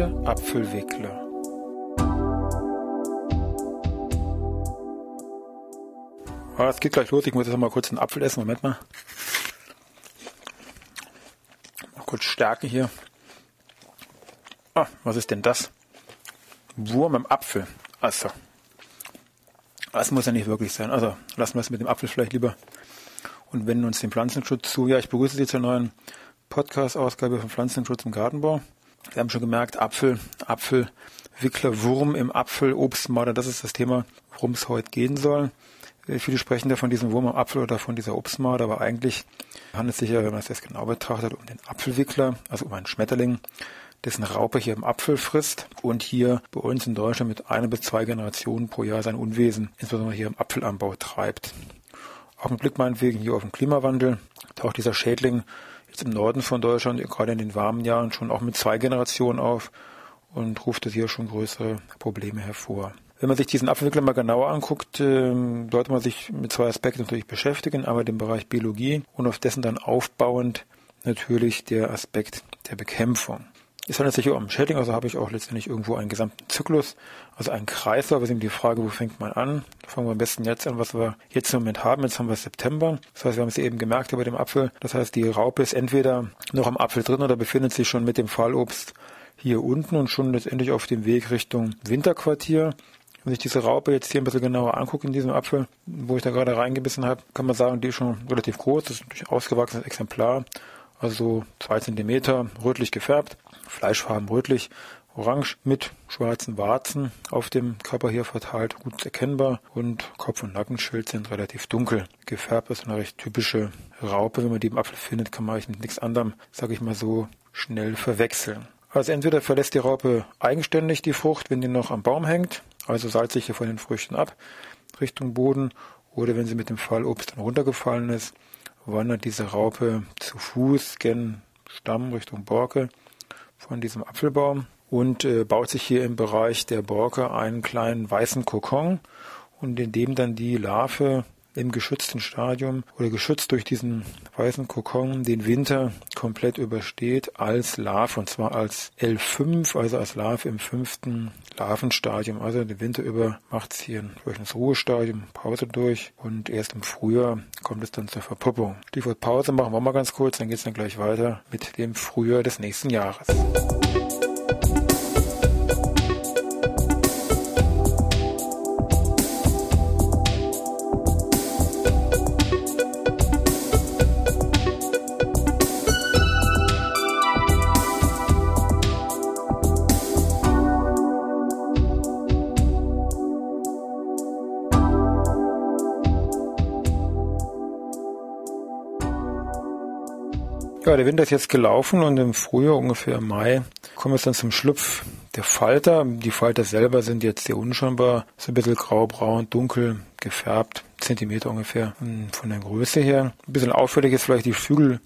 Heute Apfelwickler. Ah, es geht gleich los. Ich muss jetzt mal kurz einen Apfel essen. Moment mal. Mal kurz stärken hier. Ah, was ist denn das? Wurm im Apfel. Also, das muss ja nicht wirklich sein. Also, lassen wir es mit dem Apfel vielleicht lieber und wenden uns dem Pflanzenschutz zu. Ja, ich begrüße Sie zur neuen Podcast-Ausgabe von Pflanzenschutz im Gartenbau. Wir haben schon gemerkt, Apfel, Apfelwickler, Wurm im Apfel, Obstmarder, das ist das Thema, worum es heute gehen soll. Äh, viele sprechen da von diesem Wurm am Apfel oder von dieser Obstmarder, aber eigentlich handelt es sich ja, wenn man es jetzt genau betrachtet, um den Apfelwickler, also um einen Schmetterling, dessen Raupe hier im Apfel frisst und hier bei uns in Deutschland mit einer bis zwei Generationen pro Jahr sein Unwesen, insbesondere hier im Apfelanbau treibt. Auch mit Blick meinetwegen hier auf den Klimawandel taucht dieser Schädling im Norden von Deutschland, gerade in den warmen Jahren, schon auch mit zwei Generationen auf und ruft es hier schon größere Probleme hervor. Wenn man sich diesen Apfelwickler mal genauer anguckt, ähm, sollte man sich mit zwei Aspekten natürlich beschäftigen, aber dem Bereich Biologie und auf dessen dann aufbauend natürlich der Aspekt der Bekämpfung. Es handelt sich hier um Schädling, also habe ich auch letztendlich irgendwo einen gesamten Zyklus, also einen Kreislauf. ist eben die Frage, wo fängt man an? Fangen wir am besten jetzt an, was wir jetzt im Moment haben. Jetzt haben wir September. Das heißt, wir haben es eben gemerkt über dem Apfel. Das heißt, die Raupe ist entweder noch am Apfel drin oder befindet sich schon mit dem Fallobst hier unten und schon letztendlich auf dem Weg Richtung Winterquartier. Wenn ich diese Raupe jetzt hier ein bisschen genauer angucke in diesem Apfel, wo ich da gerade reingebissen habe, kann man sagen, die ist schon relativ groß. Das ist ein ausgewachsenes Exemplar. Also zwei Zentimeter, rötlich gefärbt. Fleischfarben rötlich, orange mit schwarzen Warzen auf dem Körper hier verteilt, gut erkennbar und Kopf- und Nackenschild sind relativ dunkel gefärbt. Ist eine recht typische Raupe. Wenn man die im Apfel findet, kann man eigentlich mit nichts anderem, sage ich mal so, schnell verwechseln. Also entweder verlässt die Raupe eigenständig die Frucht, wenn die noch am Baum hängt, also salzt sich hier von den Früchten ab Richtung Boden, oder wenn sie mit dem Fallobst dann runtergefallen ist, wandert diese Raupe zu Fuß gen Stamm Richtung Borke von diesem Apfelbaum und äh, baut sich hier im Bereich der Borke einen kleinen weißen Kokon und in dem dann die Larve im geschützten Stadium oder geschützt durch diesen weißen Kokon den Winter komplett übersteht als Larve und zwar als L5, also als Larve im fünften Larvenstadium. Also den Winter über macht es hier durch das Ruhestadium, Pause durch und erst im Frühjahr kommt es dann zur Verpuppung. Stichwort Pause machen wir mal ganz kurz, dann geht es dann gleich weiter mit dem Frühjahr des nächsten Jahres. Ja, der Winter ist jetzt gelaufen und im Frühjahr, ungefähr im Mai, kommen wir dann zum Schlupf der Falter. Die Falter selber sind jetzt sehr unscheinbar, so ein bisschen graubraun, dunkel gefärbt, Zentimeter ungefähr von der Größe her. Ein bisschen auffällig ist vielleicht die Flügel,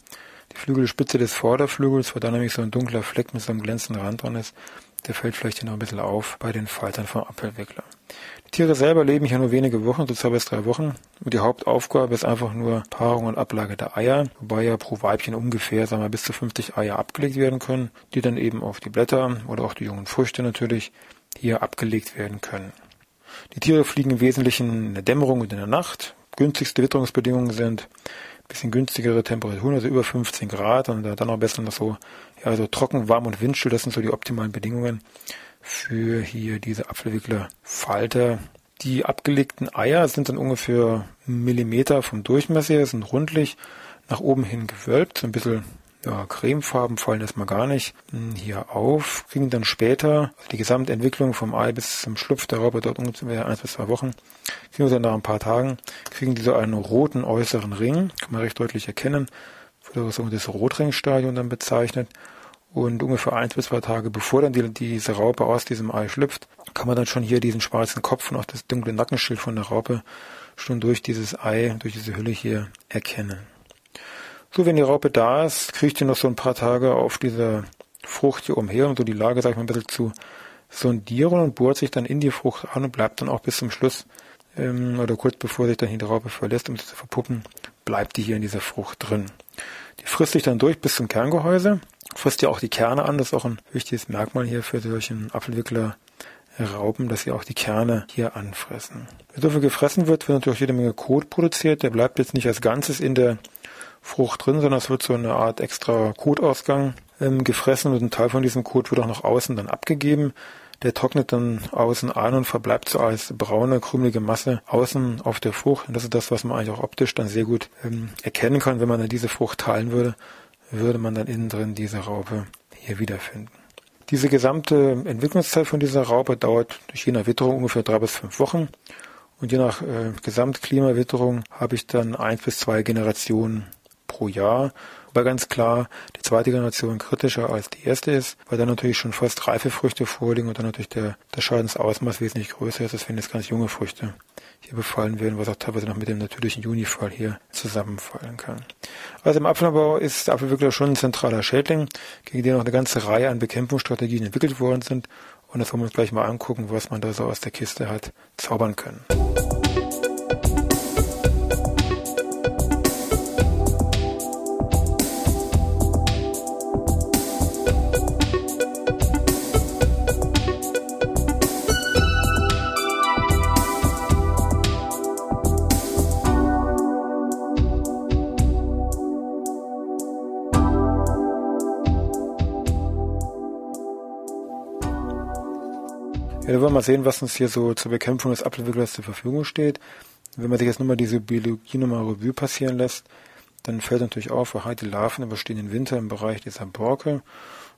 die Flügelspitze des Vorderflügels, wo da nämlich so ein dunkler Fleck mit so einem glänzenden Rand dran ist. Der fällt vielleicht hier noch ein bisschen auf bei den Faltern vom Appelwickler. Tiere selber leben hier nur wenige Wochen, so zwei bis drei Wochen. Und die Hauptaufgabe ist einfach nur Paarung und Ablage der Eier, wobei ja pro Weibchen ungefähr, sagen wir, bis zu 50 Eier abgelegt werden können, die dann eben auf die Blätter oder auch die jungen Früchte natürlich hier abgelegt werden können. Die Tiere fliegen im Wesentlichen in der Dämmerung und in der Nacht. Günstigste Witterungsbedingungen sind bisschen günstigere Temperaturen, also über 15 Grad und dann auch besser noch so, ja, so trocken, warm und windstill, das sind so die optimalen Bedingungen für hier diese Apfelwickler-Falter. Die abgelegten Eier sind dann ungefähr einen Millimeter vom Durchmesser, sind rundlich nach oben hin gewölbt, so ein bisschen ja, Cremefarben fallen erstmal gar nicht. Hm, hier auf, kriegen dann später. Die Gesamtentwicklung vom Ei bis zum Schlupf der Raupe dort ungefähr ein bis zwei Wochen, kriegen wir dann nach ein paar Tagen, kriegen die so einen roten äußeren Ring, kann man recht deutlich erkennen, wird das Rotringstadium dann bezeichnet. Und ungefähr eins bis zwei Tage bevor dann die, diese Raupe aus diesem Ei schlüpft, kann man dann schon hier diesen schwarzen Kopf und auch das dunkle Nackenschild von der Raupe schon durch dieses Ei, durch diese Hülle hier erkennen. So, wenn die Raupe da ist, kriegt sie noch so ein paar Tage auf dieser Frucht hier umher, um so die Lage, sag ich mal, ein bisschen zu sondieren und bohrt sich dann in die Frucht an und bleibt dann auch bis zum Schluss ähm, oder kurz bevor sich dann die Raupe verlässt, um sie zu verpuppen, bleibt die hier in dieser Frucht drin. Die frisst sich dann durch bis zum Kerngehäuse, frisst ja auch die Kerne an, das ist auch ein wichtiges Merkmal hier für solchen Apfelwickler Raupen, dass sie auch die Kerne hier anfressen. Wenn so viel gefressen wird, wird natürlich jede Menge Kot produziert. Der bleibt jetzt nicht als Ganzes in der Frucht drin, sondern es wird so eine Art extra Kotausgang ähm, gefressen und ein Teil von diesem Kot wird auch nach außen dann abgegeben. Der trocknet dann außen ein und verbleibt so als braune, krümelige Masse außen auf der Frucht. Und das ist das, was man eigentlich auch optisch dann sehr gut ähm, erkennen kann. Wenn man dann diese Frucht teilen würde, würde man dann innen drin diese Raupe hier wiederfinden. Diese gesamte Entwicklungszeit von dieser Raupe dauert durch je nach Witterung ungefähr drei bis fünf Wochen. Und je nach äh, Gesamtklimawitterung habe ich dann eins bis zwei Generationen pro Jahr. Wobei ganz klar die zweite Generation kritischer als die erste ist, weil dann natürlich schon fast reife Früchte vorliegen und dann natürlich der, der Schadensausmaß wesentlich größer ist, als wenn jetzt ganz junge Früchte hier befallen werden, was auch teilweise noch mit dem natürlichen Junifall hier zusammenfallen kann. Also im Apfelanbau ist der Apfelwickler schon ein zentraler Schädling, gegen den auch eine ganze Reihe an Bekämpfungsstrategien entwickelt worden sind. Und das wollen wir uns gleich mal angucken, was man da so aus der Kiste hat zaubern können. Wir mal sehen, was uns hier so zur Bekämpfung des Apfelwicklers zur Verfügung steht. Wenn man sich jetzt nur mal diese Biologie nochmal Revue passieren lässt, dann fällt natürlich auf, aha, die Larven überstehen den Winter im Bereich dieser Borke.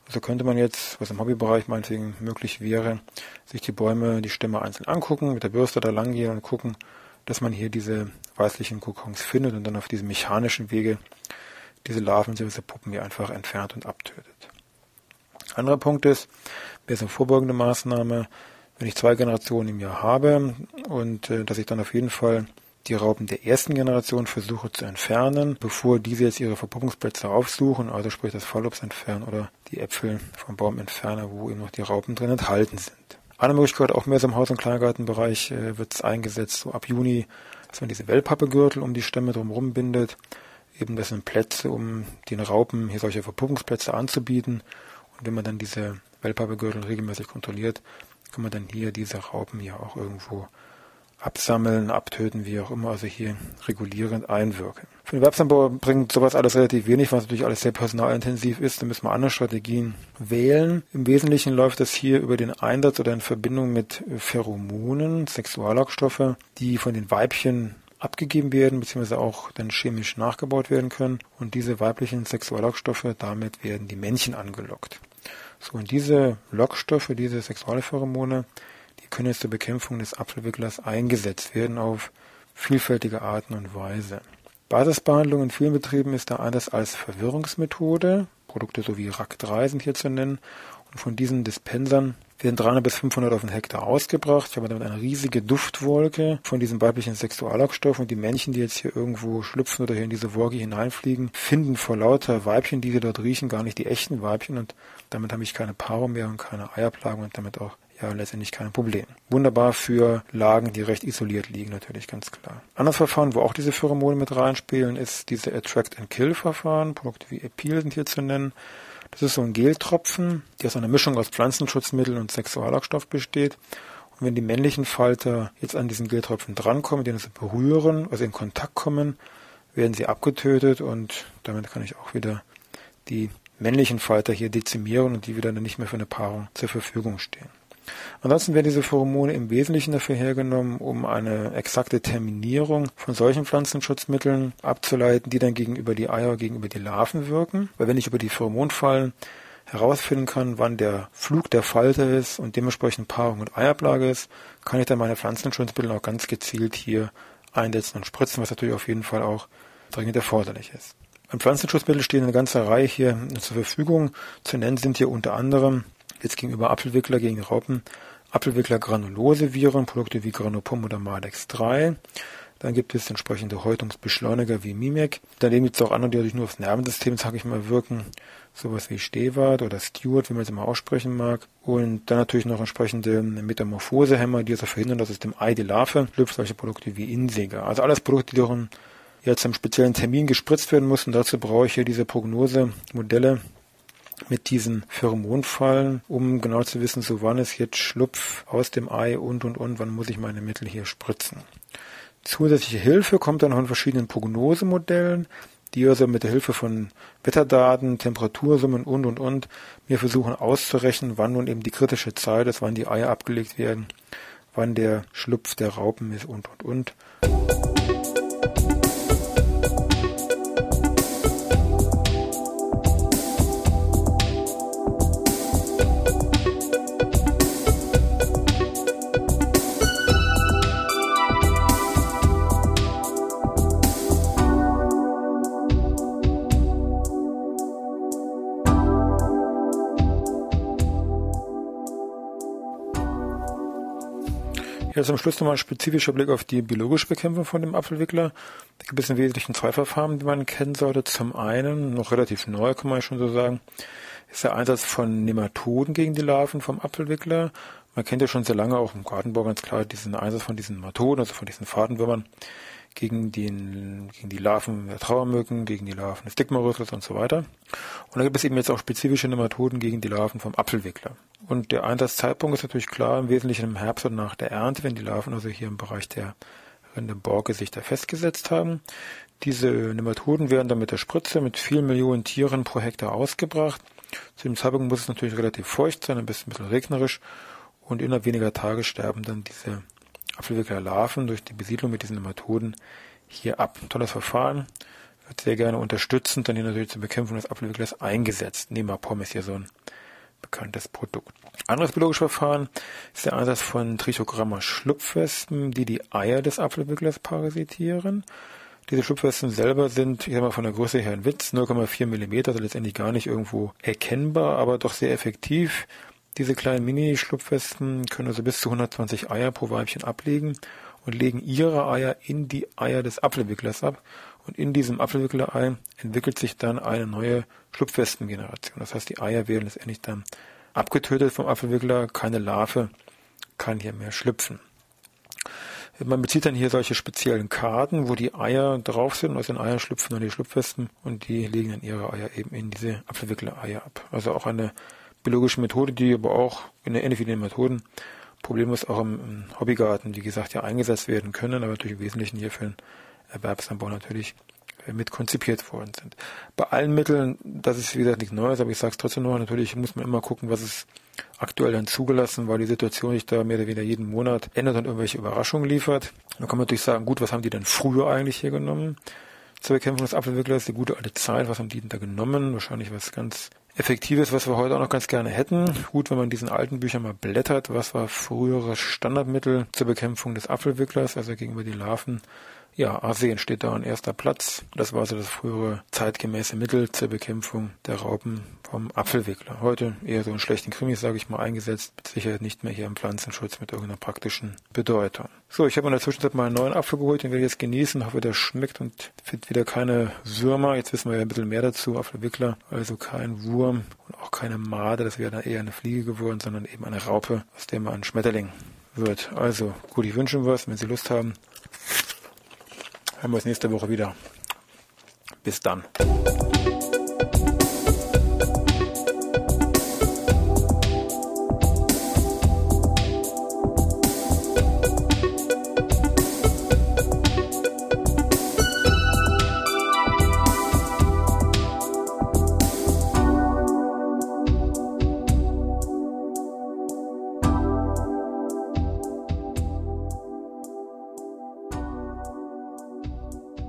Also könnte man jetzt, was im Hobbybereich meinetwegen möglich wäre, sich die Bäume, die Stämme einzeln angucken, mit der Bürste da lang gehen und gucken, dass man hier diese weißlichen Kokons findet und dann auf diesem mechanischen Wege diese Larven, diese Puppen hier einfach entfernt und abtötet. Anderer Punkt ist, wäre so eine vorbeugende Maßnahme, wenn ich zwei Generationen im Jahr habe und äh, dass ich dann auf jeden Fall die Raupen der ersten Generation versuche zu entfernen, bevor diese jetzt ihre Verpuppungsplätze aufsuchen, also sprich das Fallobst entfernen oder die Äpfel vom Baum entfernen, wo eben noch die Raupen drin enthalten sind. Eine Möglichkeit, auch mehr so im Haus- und Kleingartenbereich, äh, wird es eingesetzt, so ab Juni, dass man diese Wellpappegürtel um die Stämme drumherum bindet. Eben das sind Plätze, um den Raupen hier solche Verpuppungsplätze anzubieten. Und wenn man dann diese Wellpappegürtel regelmäßig kontrolliert, kann man dann hier diese Raupen ja auch irgendwo absammeln, abtöten, wie auch immer, also hier regulierend einwirken. Für den Werbsanbau bringt sowas alles relativ wenig, was natürlich alles sehr personalintensiv ist. Da müssen wir andere Strategien wählen. Im Wesentlichen läuft das hier über den Einsatz oder in Verbindung mit Pheromonen, Sexuallockstoffe, die von den Weibchen abgegeben werden, beziehungsweise auch dann chemisch nachgebaut werden können. Und diese weiblichen Sexuallockstoffe, damit werden die Männchen angelockt. So, und diese Lockstoffe, diese Sexualpheromone, die können jetzt zur Bekämpfung des Apfelwicklers eingesetzt werden auf vielfältige Arten und Weise. Basisbehandlung in vielen Betrieben ist da anders als Verwirrungsmethode. Produkte sowie RAC3 sind hier zu nennen. Und von diesen Dispensern werden 300 bis 500 auf den Hektar ausgebracht. Ich habe damit eine riesige Duftwolke von diesem weiblichen Sexuallockstoff und die Männchen, die jetzt hier irgendwo schlüpfen oder hier in diese Wolke hineinfliegen, finden vor lauter Weibchen, die sie dort riechen, gar nicht die echten Weibchen und damit habe ich keine Paarung mehr und keine Eierplagen und damit auch ja letztendlich kein Problem. Wunderbar für Lagen, die recht isoliert liegen, natürlich ganz klar. Anderes Verfahren, wo auch diese Pheromone mit reinspielen, ist diese Attract-and-Kill-Verfahren. Produkte wie Epil sind hier zu nennen. Das ist so ein Geltropfen, der aus einer Mischung aus Pflanzenschutzmittel und Sexuallockstoff besteht. Und wenn die männlichen Falter jetzt an diesen Geltropfen drankommen, den sie berühren, also in Kontakt kommen, werden sie abgetötet und damit kann ich auch wieder die männlichen Falter hier dezimieren und die wieder nicht mehr für eine Paarung zur Verfügung stehen. Ansonsten werden diese Pheromone im Wesentlichen dafür hergenommen, um eine exakte Terminierung von solchen Pflanzenschutzmitteln abzuleiten, die dann gegenüber die Eier, gegenüber die Larven wirken. Weil wenn ich über die Pheromonfallen herausfinden kann, wann der Flug der Falter ist und dementsprechend Paarung und Eierplage ist, kann ich dann meine Pflanzenschutzmittel auch ganz gezielt hier einsetzen und spritzen, was natürlich auf jeden Fall auch dringend erforderlich ist. An Pflanzenschutzmitteln stehen eine ganze Reihe hier zur Verfügung. Zu nennen sind hier unter anderem jetzt gegenüber Apfelwickler gegen Raupen Apfelwickler Granulose Viren, Produkte wie Granopom oder Malex 3. Dann gibt es entsprechende Häutungsbeschleuniger wie Mimec. Daneben gibt es auch andere, die natürlich nur aufs Nervensystem, sage ich mal, wirken. Sowas wie Stewart oder Stewart, wie man es immer aussprechen mag. Und dann natürlich noch entsprechende Metamorphosehämmer, die also verhindern, dass es dem Ei die Larve schlüpft. Solche Produkte wie Inseger. Also alles Produkte, die doch jetzt am speziellen Termin gespritzt werden mussten. Dazu brauche ich hier diese Prognosemodelle mit diesen Pheromonfallen, um genau zu wissen, so wann es jetzt Schlupf aus dem Ei und und und, wann muss ich meine Mittel hier spritzen. Zusätzliche Hilfe kommt dann von verschiedenen Prognosemodellen, die also mit der Hilfe von Wetterdaten, Temperatursummen und und und mir versuchen auszurechnen, wann nun eben die kritische Zeit ist, wann die Eier abgelegt werden, wann der Schlupf der Raupen ist und und und. Hier zum Schluss nochmal ein spezifischer Blick auf die biologische Bekämpfung von dem Apfelwickler. Da gibt es im Wesentlichen zwei Verfahren, die man kennen sollte. Zum einen, noch relativ neu, kann man schon so sagen, ist der Einsatz von Nematoden gegen die Larven vom Apfelwickler. Man kennt ja schon sehr lange auch im Gartenbau ganz klar diesen Einsatz von diesen Nematoden, also von diesen Fadenwürmern gegen, den, gegen die Larven der Trauermücken, gegen die Larven des Dickmaurüssels und so weiter. Und da gibt es eben jetzt auch spezifische Nematoden gegen die Larven vom Apfelwickler. Und der Einsatzzeitpunkt ist natürlich klar, im Wesentlichen im Herbst und nach der Ernte, wenn die Larven also hier im Bereich der Rindenborke sich da festgesetzt haben. Diese Nematoden werden dann mit der Spritze mit vielen Millionen Tieren pro Hektar ausgebracht. Zu dem Zeitpunkt muss es natürlich relativ feucht sein, ein bisschen, ein bisschen regnerisch und innerhalb weniger Tage sterben dann diese Apfelwickler Larven durch die Besiedlung mit diesen Nematoden hier ab. Tolles Verfahren, wird sehr gerne unterstützend dann hier natürlich zur Bekämpfung des Apfelwicklers eingesetzt. Nemapom ist hier so ein bekanntes Produkt. Anderes biologisches Verfahren ist der Einsatz von Trichogramma Schlupfwespen, die die Eier des Apfelwicklers parasitieren. Diese Schlupfwespen selber sind, ich sag mal, von der Größe her ein Witz, 0,4 Millimeter, also letztendlich gar nicht irgendwo erkennbar, aber doch sehr effektiv. Diese kleinen Mini-Schlupfwespen können also bis zu 120 Eier pro Weibchen ablegen und legen ihre Eier in die Eier des Apfelwicklers ab. Und in diesem Apfelwicklerei entwickelt sich dann eine neue Schlupfwespengeneration. Das heißt, die Eier werden letztendlich dann abgetötet vom Apfelwickler. Keine Larve kann hier mehr schlüpfen. Man bezieht dann hier solche speziellen Karten, wo die Eier drauf sind. Aus den Eiern schlüpfen dann die Schlupfwespen und die legen dann ihre Eier eben in diese Apfelwickler-Eier ab. Also auch eine biologische Methode, die aber auch in der den Methoden problemlos auch im, im, Hobbygarten, wie gesagt, ja eingesetzt werden können, aber natürlich im Wesentlichen hier für den Erwerbsanbau natürlich äh, mit konzipiert worden sind. Bei allen Mitteln, das ist wie gesagt nichts Neues, aber ich sage es trotzdem noch, natürlich muss man immer gucken, was ist aktuell dann zugelassen, weil die Situation sich da mehr oder weniger jeden Monat ändert und irgendwelche Überraschungen liefert. Da kann man natürlich sagen, gut, was haben die denn früher eigentlich hier genommen? Zur Bekämpfung des Apfelwicklers, die gute alte Zeit, was haben die denn da genommen? Wahrscheinlich was ganz Effektives, was wir heute auch noch ganz gerne hätten. Gut, wenn man diesen alten Büchern mal blättert, was war früheres Standardmittel zur Bekämpfung des Apfelwicklers, also gegenüber die Larven ja, Arsen steht da an erster Platz. Das war so das frühere zeitgemäße Mittel zur Bekämpfung der Raupen vom Apfelwickler. Heute eher so in schlechten Krimis, sage ich mal, eingesetzt. Sicherheit nicht mehr hier im Pflanzenschutz mit irgendeiner praktischen Bedeutung. So, ich habe in der Zwischenzeit mal einen neuen Apfel geholt, den werde ich jetzt genießen. Hoffe, der schmeckt und findet wieder keine Würmer. Jetzt wissen wir ja ein bisschen mehr dazu. Apfelwickler, also kein Wurm und auch keine Made. Das wäre dann eher eine Fliege geworden, sondern eben eine Raupe, aus der man ein Schmetterling wird. Also, gut, ich wünsche Ihnen was, wenn Sie Lust haben hören wir uns nächste Woche wieder. Bis dann.